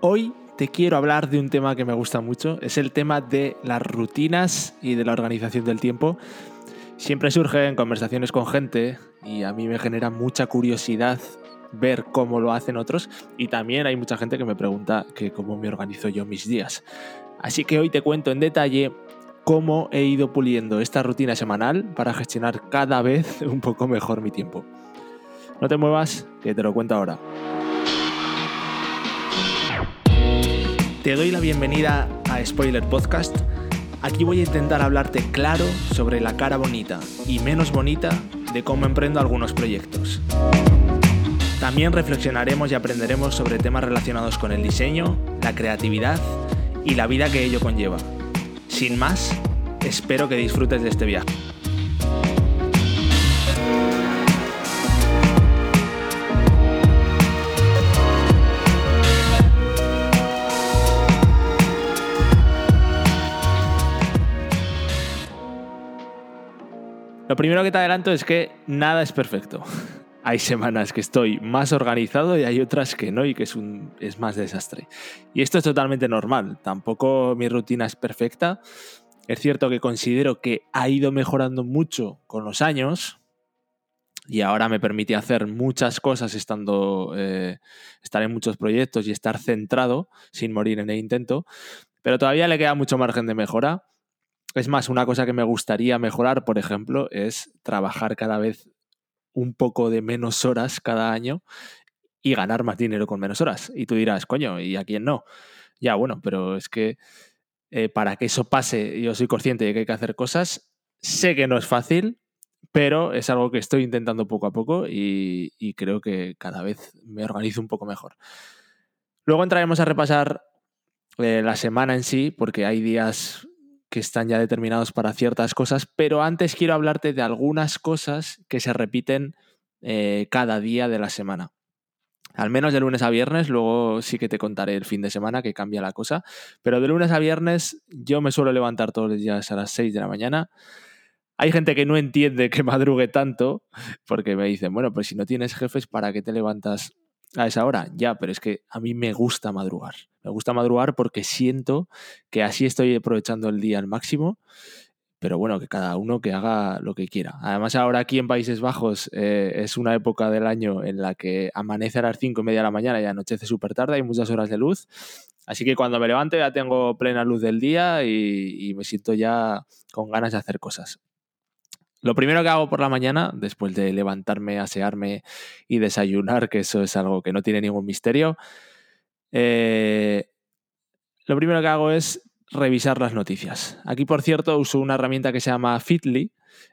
Hoy te quiero hablar de un tema que me gusta mucho, es el tema de las rutinas y de la organización del tiempo. Siempre surge en conversaciones con gente y a mí me genera mucha curiosidad ver cómo lo hacen otros y también hay mucha gente que me pregunta cómo me organizo yo mis días. Así que hoy te cuento en detalle cómo he ido puliendo esta rutina semanal para gestionar cada vez un poco mejor mi tiempo. No te muevas, que te lo cuento ahora. Te doy la bienvenida a Spoiler Podcast. Aquí voy a intentar hablarte claro sobre la cara bonita y menos bonita de cómo emprendo algunos proyectos. También reflexionaremos y aprenderemos sobre temas relacionados con el diseño, la creatividad y la vida que ello conlleva. Sin más, espero que disfrutes de este viaje. Lo primero que te adelanto es que nada es perfecto. Hay semanas que estoy más organizado y hay otras que no y que es, un, más desastre. Y esto es totalmente normal. Tampoco mi rutina es perfecta. Es cierto que considero que ha ido mejorando mucho con los años y ahora me permite hacer muchas cosas estando, eh, estar en muchos proyectos y estar centrado sin morir en el intento. Pero todavía le queda mucho margen de mejora es más, una cosa que me gustaría mejorar, por ejemplo, es trabajar cada vez un poco de menos horas cada año y ganar más dinero con menos horas. Y tú dirás, coño, ¿y a quién no? Ya, bueno, pero es que eh, para que eso pase, yo soy consciente de que hay que hacer cosas. Sé que no es fácil, pero es algo que estoy intentando poco a poco y, creo que cada vez me organizo un poco mejor. Luego entraremos a repasar eh, la semana en sí, porque hay días que están ya determinados para ciertas cosas, pero antes quiero hablarte de algunas cosas que se repiten eh, cada día de la semana. Al menos de lunes a viernes, luego sí que te contaré el fin de semana que cambia la cosa, pero de lunes a viernes yo me suelo levantar todos los días a las 6 de la mañana. Hay gente que no entiende que madrugue tanto, porque me dicen, bueno, pues si no tienes jefes, ¿para qué te levantas a esa hora, ya, pero es que a mí me gusta madrugar. Me gusta madrugar porque siento que así estoy aprovechando el día al máximo, pero bueno, que cada uno que haga lo que quiera. Además, ahora aquí en Países Bajos eh, es una época del año en la que amanece a las cinco y media de la mañana y anochece súper tarde, hay muchas horas de luz. Así que cuando me levanto ya tengo plena luz del día y me siento ya con ganas de hacer cosas. Lo primero que hago por la mañana, después de levantarme, asearme y desayunar, que eso es algo que no tiene ningún misterio, eh, lo primero que hago es revisar las noticias. Aquí, por cierto, uso una herramienta que se llama Fitly,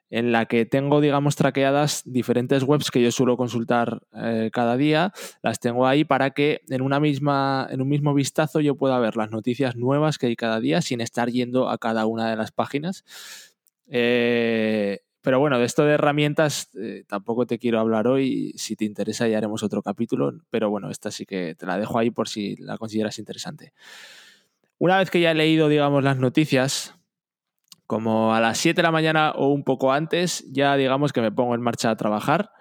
en la que tengo, digamos, traqueadas diferentes webs que yo suelo consultar eh, cada día. Las tengo ahí para que en, una misma, en un mismo vistazo yo pueda ver las noticias nuevas que hay cada día sin estar yendo a cada una de las páginas. Eh, pero bueno, de esto de herramientas eh, tampoco te quiero hablar hoy. Si te interesa ya haremos otro capítulo. Pero bueno, esta sí que te la dejo ahí por si la consideras interesante. Una vez que ya he leído, digamos, las noticias, como a las 7 de la mañana o un poco antes, ya digamos que me pongo en marcha a trabajar.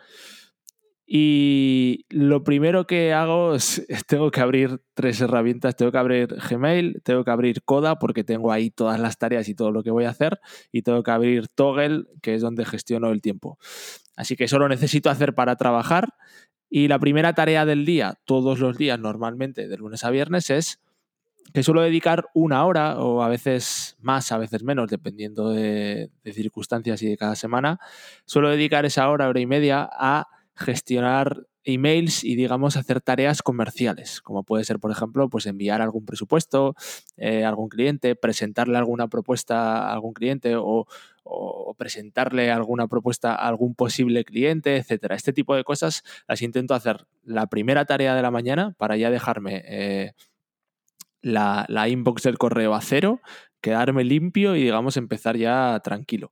Y lo primero que hago es, tengo que abrir tres herramientas, tengo que abrir Gmail, tengo que abrir Coda porque tengo ahí todas las tareas y todo lo que voy a hacer y tengo que abrir Toggle, que es donde gestiono el tiempo. Así que eso lo necesito hacer para trabajar y la primera tarea del día, todos los días normalmente, de lunes a viernes, es que suelo dedicar una hora o a veces más, a veces menos, dependiendo de, de circunstancias y de cada semana, suelo dedicar esa hora, hora y media a gestionar emails y digamos hacer tareas comerciales, como puede ser, por ejemplo, pues enviar algún presupuesto eh, a algún cliente, presentarle alguna propuesta a algún cliente o, presentarle alguna propuesta a algún posible cliente, etcétera. Este tipo de cosas las intento hacer la primera tarea de la mañana para ya dejarme eh, la, la inbox del correo a cero, quedarme limpio y digamos empezar ya tranquilo.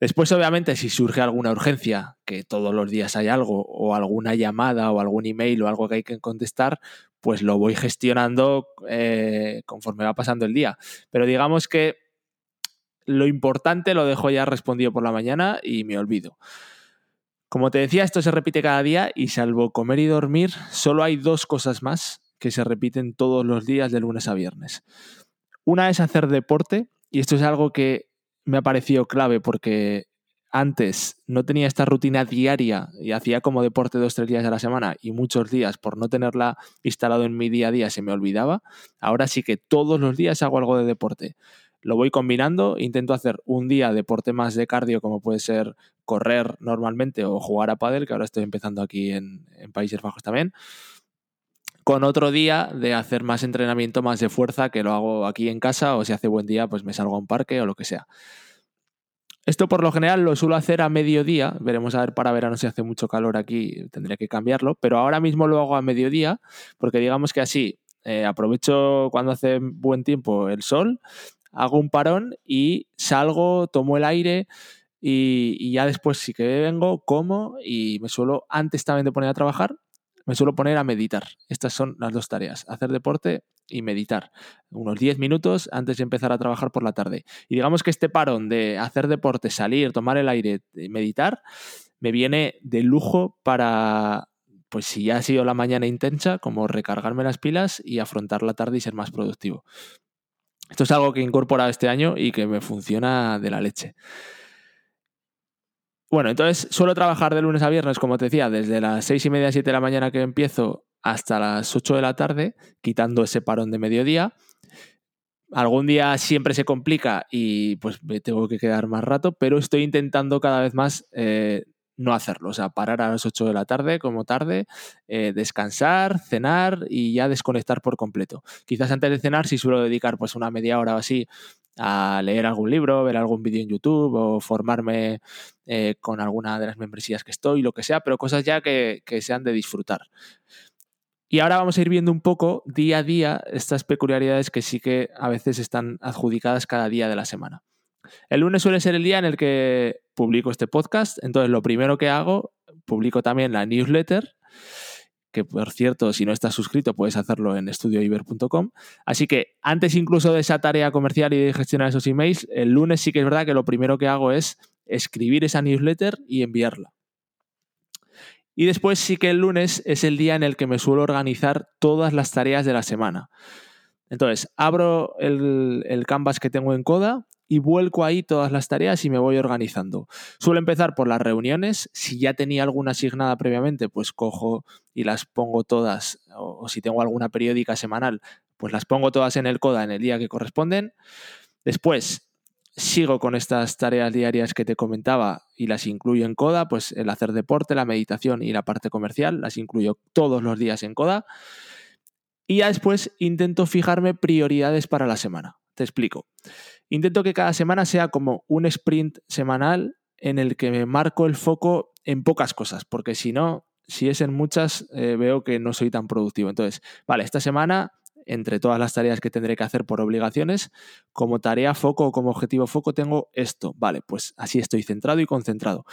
Después, obviamente, si surge alguna urgencia, que todos los días hay algo, o alguna llamada, o algún email, o algo que hay que contestar, pues lo voy gestionando eh, conforme va pasando el día. Pero digamos que lo importante lo dejo ya respondido por la mañana y me olvido. Como te decía, esto se repite cada día y salvo comer y dormir, solo hay dos cosas más que se repiten todos los días de lunes a viernes. Una es hacer deporte, y esto es algo que me ha parecido clave porque antes no tenía esta rutina diaria y hacía como deporte dos, tres días a la semana y muchos días por no tenerla instalado en mi día a día se me olvidaba. Ahora sí que todos los días hago algo de deporte. Lo voy combinando, intento hacer un día deporte más de cardio como puede ser correr normalmente o jugar a pádel, que ahora estoy empezando aquí en, en Países Bajos también con otro día de hacer más entrenamiento, más de fuerza, que lo hago aquí en casa o si hace buen día, pues me salgo a un parque o lo que sea. Esto por lo general lo suelo hacer a mediodía, veremos a ver para verano si hace mucho calor aquí, tendría que cambiarlo, pero ahora mismo lo hago a mediodía porque digamos que así eh, aprovecho cuando hace buen tiempo el sol, hago un parón y salgo, tomo el aire y, y ya después sí que vengo, como y me suelo antes también de poner a trabajar me suelo poner a meditar. Estas son las dos tareas, hacer deporte y meditar. Unos 10 minutos antes de empezar a trabajar por la tarde. Y digamos que este parón de hacer deporte, salir, tomar el aire, meditar, me viene de lujo para, pues si ya ha sido la mañana intensa, como recargarme las pilas y afrontar la tarde y ser más productivo. Esto es algo que he incorporado este año y que me funciona de la leche. Bueno, entonces suelo trabajar de lunes a viernes, como te decía, desde las seis y media, siete de la mañana que empiezo hasta las 8 de la tarde, quitando ese parón de mediodía. Algún día siempre se complica y pues me tengo que quedar más rato, pero estoy intentando cada vez más eh, no hacerlo. O sea, parar a las 8 de la tarde como tarde, eh, descansar, cenar y ya desconectar por completo. Quizás antes de cenar sí suelo dedicar pues una media hora o así a leer algún libro, ver algún vídeo en YouTube o formarme eh, con alguna de las membresías que estoy, lo que sea, pero cosas ya que, que sean de disfrutar. Y ahora vamos a ir viendo un poco día a día estas peculiaridades que sí que a veces están adjudicadas cada día de la semana. El lunes suele ser el día en el que publico este podcast, entonces lo primero que hago, publico también la newsletter que por cierto, si no estás suscrito, puedes hacerlo en estudioiber.com. Así que antes incluso de esa tarea comercial y de gestionar esos emails, el lunes sí que es verdad que lo primero que hago es escribir esa newsletter y enviarla. Y después sí que el lunes es el día en el que me suelo organizar todas las tareas de la semana. Entonces, abro el, el canvas que tengo en Coda y vuelco ahí todas las tareas y me voy organizando. Suelo empezar por las reuniones. Si ya tenía alguna asignada previamente, pues cojo y las pongo todas, o, si tengo alguna periódica semanal, pues las pongo todas en el CODA en el día que corresponden. Después sigo con estas tareas diarias que te comentaba y las incluyo en CODA, pues el hacer deporte, la meditación y la parte comercial, las incluyo todos los días en CODA. Y ya después intento fijarme prioridades para la semana. Te explico. Intento que cada semana sea como un sprint semanal en el que me marco el foco en pocas cosas, porque si no, si es en muchas, eh, veo que no soy tan productivo. Entonces, vale, esta semana, entre todas las tareas que tendré que hacer por obligaciones, como tarea foco o como objetivo foco tengo esto. Vale, pues así estoy centrado y concentrado.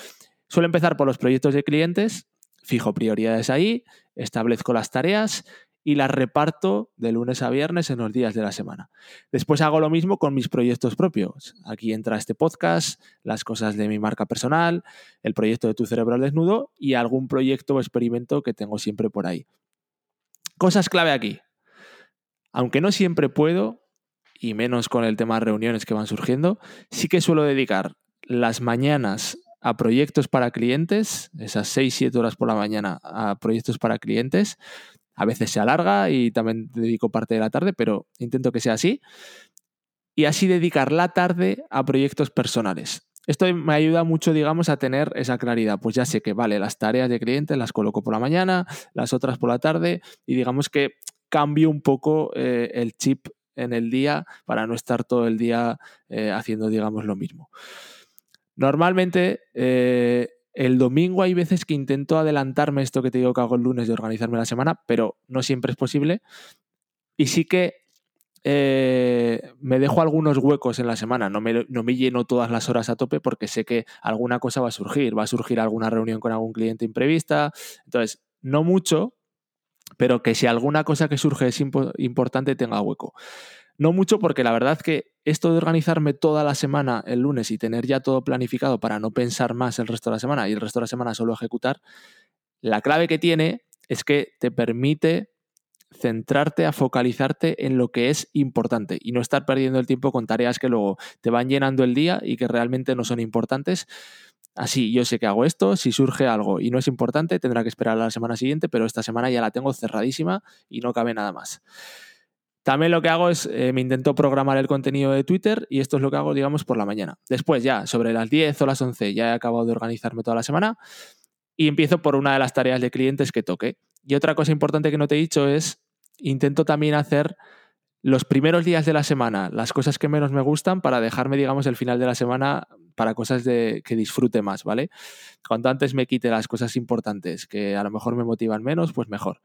Suelo empezar por los proyectos de clientes, fijo prioridades ahí, establezco las tareas y las reparto de lunes a viernes en los días de la semana. Después hago lo mismo con mis proyectos propios. Aquí entra este podcast, las cosas de mi marca personal, el proyecto de tu cerebro al desnudo y algún proyecto o experimento que tengo siempre por ahí. Cosas clave aquí. Aunque no siempre puedo, y menos con el tema de reuniones que van surgiendo, sí que suelo dedicar las mañanas a proyectos para clientes, esas 6-7 horas por la mañana a proyectos para clientes, a veces se alarga y también dedico parte de la tarde, pero intento que sea así. Y así dedicar la tarde a proyectos personales. Esto me ayuda mucho, digamos, a tener esa claridad. Pues ya sé que, vale, las tareas de clientes las coloco por la mañana, las otras por la tarde, y digamos que cambio un poco eh, el chip en el día para no estar todo el día eh, haciendo, digamos, lo mismo. Normalmente eh, el domingo hay veces que intento adelantarme esto que te digo que hago el lunes de organizarme la semana, pero no siempre es posible. Y sí que eh, me dejo algunos huecos en la semana, no me, no me, lleno todas las horas a tope porque sé que alguna cosa va a surgir, va a surgir alguna reunión con algún cliente imprevista. Entonces, no mucho, pero que si alguna cosa que surge es importante tenga hueco. No mucho porque la verdad que esto de organizarme toda la semana el lunes y tener ya todo planificado para no pensar más el resto de la semana y el resto de la semana solo ejecutar, la clave que tiene es que te permite centrarte, a focalizarte en lo que es importante y no estar perdiendo el tiempo con tareas que luego te van llenando el día y que realmente no son importantes. Así, yo sé que hago esto, si surge algo y no es importante, tendrá que esperar a la semana siguiente, pero esta semana ya la tengo cerradísima y no cabe nada más. También lo que hago es, eh, me intento programar el contenido de Twitter y esto es lo que hago, digamos, por la mañana. Después ya, sobre las 10 o las 11, ya he acabado de organizarme toda la semana y empiezo por una de las tareas de clientes que toque. Y otra cosa importante que no te he dicho es, intento también hacer los primeros días de la semana las cosas que menos me gustan para dejarme, digamos, el final de la semana para cosas de, que disfrute más, ¿vale? Cuanto antes me quite las cosas importantes que a lo mejor me motivan menos, pues mejor.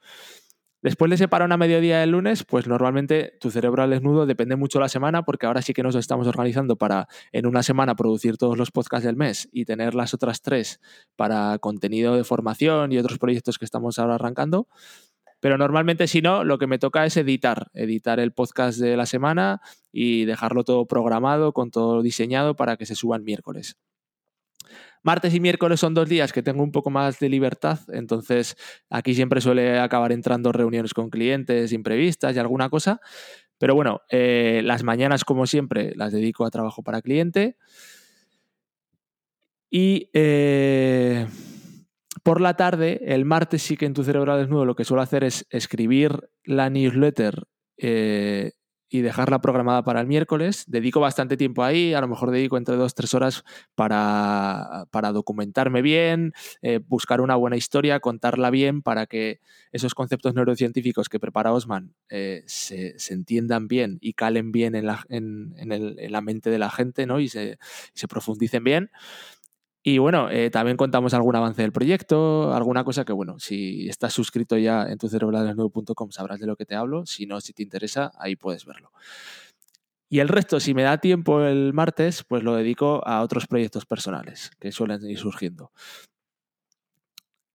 Después de ese parón a mediodía del lunes, pues normalmente tu cerebro al desnudo depende mucho de la semana, porque ahora sí que nos estamos organizando para en una semana producir todos los podcasts del mes y tener las otras tres para contenido de formación y otros proyectos que estamos ahora arrancando. Pero normalmente si no, lo que me toca es editar, editar el podcast de la semana y dejarlo todo programado, con todo diseñado para que se suba el miércoles. Martes y miércoles son dos días que tengo un poco más de libertad, entonces aquí siempre suele acabar entrando reuniones con clientes imprevistas y alguna cosa. Pero bueno, eh, las mañanas, como siempre, las dedico a trabajo para cliente. Y eh, por la tarde, el martes sí que en tu cerebro desnudo lo que suelo hacer es escribir la newsletter eh, y dejarla programada para el miércoles. Dedico bastante tiempo ahí, a lo mejor dedico entre dos, tres horas para, documentarme bien, eh, buscar una buena historia, contarla bien para que esos conceptos neurocientíficos que prepara Osman eh, se, entiendan bien y calen bien en la, en, la mente de la gente ¿no? y se, se profundicen bien. Y bueno, eh, también contamos algún avance del proyecto, alguna cosa que, bueno, si estás suscrito ya en tu cerebrodesnudo.com sabrás de lo que te hablo. Si no, si te interesa, ahí puedes verlo. Y el resto, si me da tiempo el martes, pues lo dedico a otros proyectos personales que suelen ir surgiendo.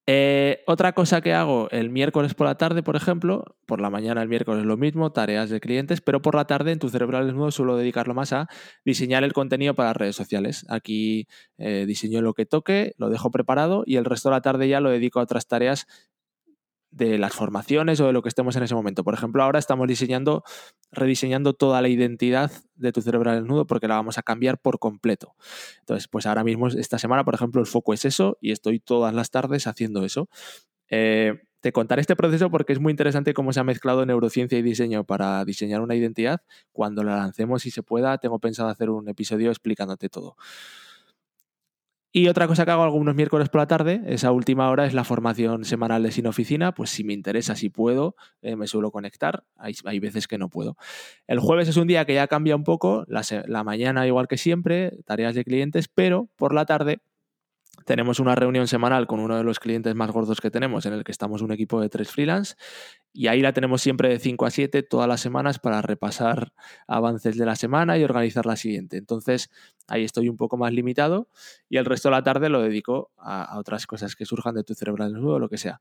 Eh, otra cosa que hago el miércoles por la tarde, por ejemplo, por la mañana el miércoles lo mismo, tareas de clientes, pero por la tarde en tu cerebral desnudo suelo dedicarlo más a diseñar el contenido para redes sociales. Aquí eh, diseño lo que toque, lo dejo preparado y el resto de la tarde ya lo dedico a otras tareas de las formaciones o de lo que estemos en ese momento. Por ejemplo, ahora estamos diseñando, rediseñando toda la identidad de tu cerebro desnudo porque la vamos a cambiar por completo. Entonces, pues ahora mismo, esta semana, por ejemplo, el foco es eso y estoy todas las tardes haciendo eso. Eh, te contaré este proceso porque es muy interesante cómo se ha mezclado neurociencia y diseño para diseñar una identidad. Cuando la lancemos y se pueda, tengo pensado hacer un episodio explicándote todo. Y otra cosa que hago algunos miércoles por la tarde, esa última hora es la formación semanal de Sin Oficina, pues si me interesa, si puedo, eh, me suelo conectar, hay, veces que no puedo. El jueves es un día que ya cambia un poco, la, la mañana igual que siempre, tareas de clientes, pero por la tarde tenemos una reunión semanal con uno de los clientes más gordos que tenemos, en el que estamos un equipo de tres freelance, y ahí la tenemos siempre de 5 a 7 todas las semanas para repasar avances de la semana y organizar la siguiente. Entonces, ahí estoy un poco más limitado y el resto de la tarde lo dedico a, otras cosas que surjan de tu cerebro desnudo o lo que sea.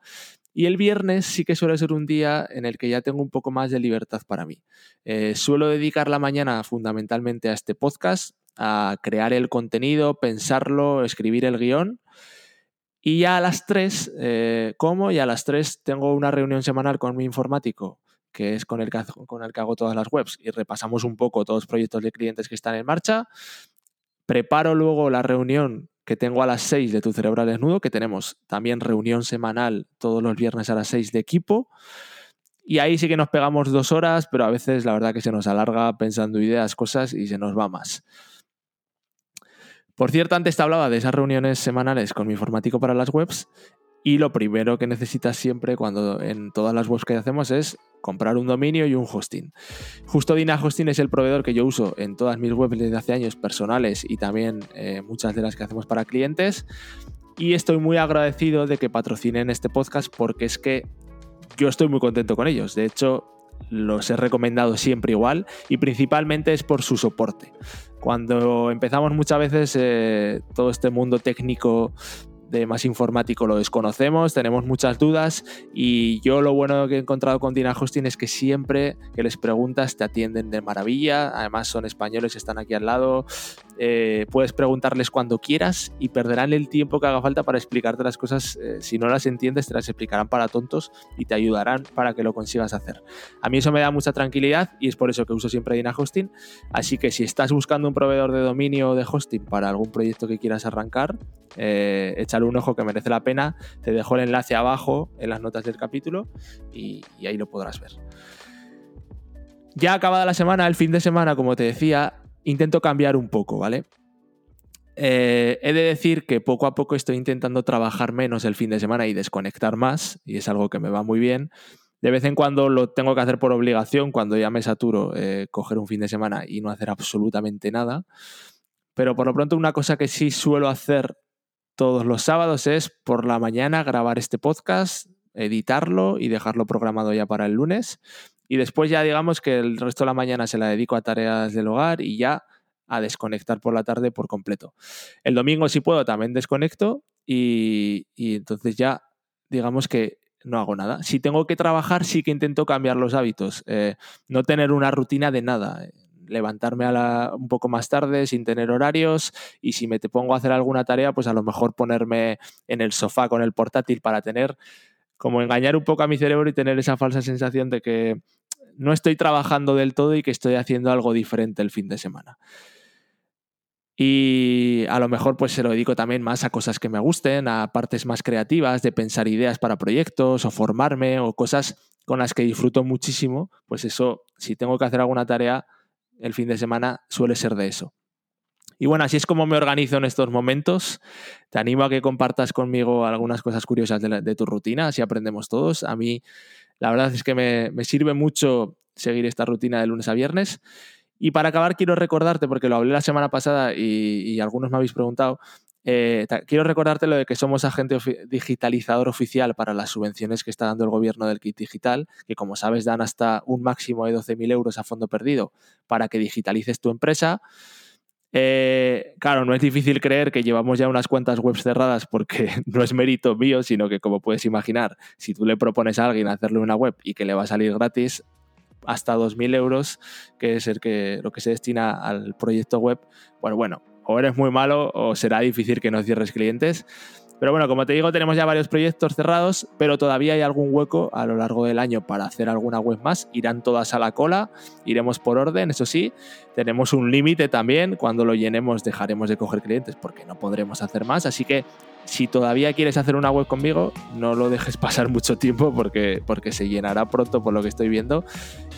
Y el viernes sí que suele ser un día en el que ya tengo un poco más de libertad para mí. Eh, suelo dedicar la mañana fundamentalmente a este podcast, a crear el contenido, pensarlo, escribir el guion. Y ya a las 3, eh, como, y a las 3 tengo una reunión semanal con mi informático, que es con el que, con el que hago todas las webs, y repasamos un poco todos los proyectos de clientes que están en marcha. Preparo luego la reunión que tengo a las 6 de Tu Cerebral Desnudo, que tenemos también reunión semanal todos los viernes a las 6 de equipo. Y ahí sí que nos pegamos dos horas, pero a veces la verdad que se nos alarga pensando ideas, cosas y se nos va más. Por cierto, antes te hablaba de esas reuniones semanales con mi informático para las webs y lo primero que necesitas siempre cuando en todas las webs que hacemos es comprar un dominio y un hosting. Justo Dina Hosting es el proveedor que yo uso en todas mis webs desde hace años personales y también eh, muchas de las que hacemos para clientes. Y estoy muy agradecido de que patrocinen este podcast porque es que yo estoy muy contento con ellos. De hecho, los he recomendado siempre igual y principalmente es por su soporte. Cuando empezamos muchas veces eh, todo este mundo técnico de más informático lo desconocemos, tenemos muchas dudas y yo lo bueno que he encontrado con Dina Hosting es que siempre que les preguntas te atienden de maravilla, además son españoles, están aquí al lado, eh, puedes preguntarles cuando quieras y perderán el tiempo que haga falta para explicarte las cosas. Eh, si no las entiendes, te las explicarán para tontos y te ayudarán para que lo consigas hacer. A mí eso me da mucha tranquilidad y es por eso que uso siempre Dina Hosting. Así que si estás buscando un proveedor de dominio o de hosting para algún proyecto que quieras arrancar, eh, échale un ojo que merece la pena. Te dejo el enlace abajo en las notas del capítulo y ahí lo podrás ver. Ya acabada la semana, el fin de semana, como te decía, intento cambiar un poco, ¿vale? Eh, he de decir que poco a poco estoy intentando trabajar menos el fin de semana y desconectar más, y es algo que me va muy bien. De vez en cuando lo tengo que hacer por obligación, cuando ya me saturo, eh, coger un fin de semana y no hacer absolutamente nada. Pero por lo pronto una cosa que sí suelo hacer todos los sábados es por la mañana grabar este podcast, editarlo y dejarlo programado ya para el lunes. Y después ya digamos que el resto de la mañana se la dedico a tareas del hogar y ya a desconectar por la tarde por completo. El domingo si puedo también desconecto y, entonces ya digamos que no hago nada. Si tengo que trabajar sí que intento cambiar los hábitos, eh, no tener una rutina de nada. Eh, levantarme a la, un poco más tarde sin tener horarios y si me te pongo a hacer alguna tarea, pues a lo mejor ponerme en el sofá con el portátil para tener como engañar un poco a mi cerebro y tener esa falsa sensación de que no estoy trabajando del todo y que estoy haciendo algo diferente el fin de semana. Y a lo mejor pues se lo dedico también más a cosas que me gusten, a partes más creativas, de pensar ideas para proyectos o formarme o cosas con las que disfruto muchísimo, pues eso, si tengo que hacer alguna tarea el fin de semana, suele ser de eso. Y bueno, así es como me organizo en estos momentos. Te animo a que compartas conmigo algunas cosas curiosas de, tu rutina, así aprendemos todos. A mí la verdad es que me, sirve mucho seguir esta rutina de lunes a viernes. Y para acabar, quiero recordarte, porque lo hablé la semana pasada y, algunos me habéis preguntado, eh, quiero recordarte lo de que somos agente digitalizador oficial para las subvenciones que está dando el gobierno del kit digital, que como sabes dan hasta un máximo de 12.000 euros a fondo perdido para que digitalices tu empresa. Eh, claro, no es difícil creer que llevamos ya unas cuantas webs cerradas porque no es mérito mío, sino que como puedes imaginar, si tú le propones a alguien hacerle una web y que le va a salir gratis hasta 2.000 euros, que es el que, lo que se destina al proyecto web, pues bueno, o eres muy malo o será difícil que no cierres clientes. Pero bueno, como te digo, tenemos ya varios proyectos cerrados, pero todavía hay algún hueco a lo largo del año para hacer alguna web más. Irán todas a la cola, iremos por orden, eso sí, tenemos un límite también. Cuando lo llenemos dejaremos de coger clientes porque no podremos hacer más. Así que si todavía quieres hacer una web conmigo, no lo dejes pasar mucho tiempo porque, porque se llenará pronto por lo que estoy viendo.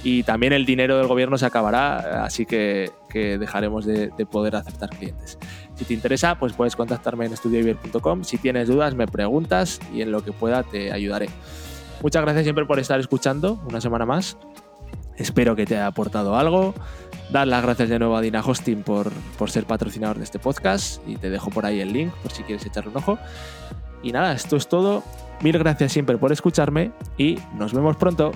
Y también el dinero del gobierno se acabará, así que, dejaremos de, poder aceptar clientes. Si te interesa, pues puedes contactarme en estudioiber.com. Si tienes dudas, me preguntas y en lo que pueda te ayudaré. Muchas gracias siempre por estar escuchando una semana más. Espero que te haya aportado algo. Dar las gracias de nuevo a Dina Hosting por, por ser patrocinador de este podcast y te dejo por ahí el link por si quieres echarle un ojo. Y nada, esto es todo. Mil gracias siempre por escucharme y nos vemos pronto.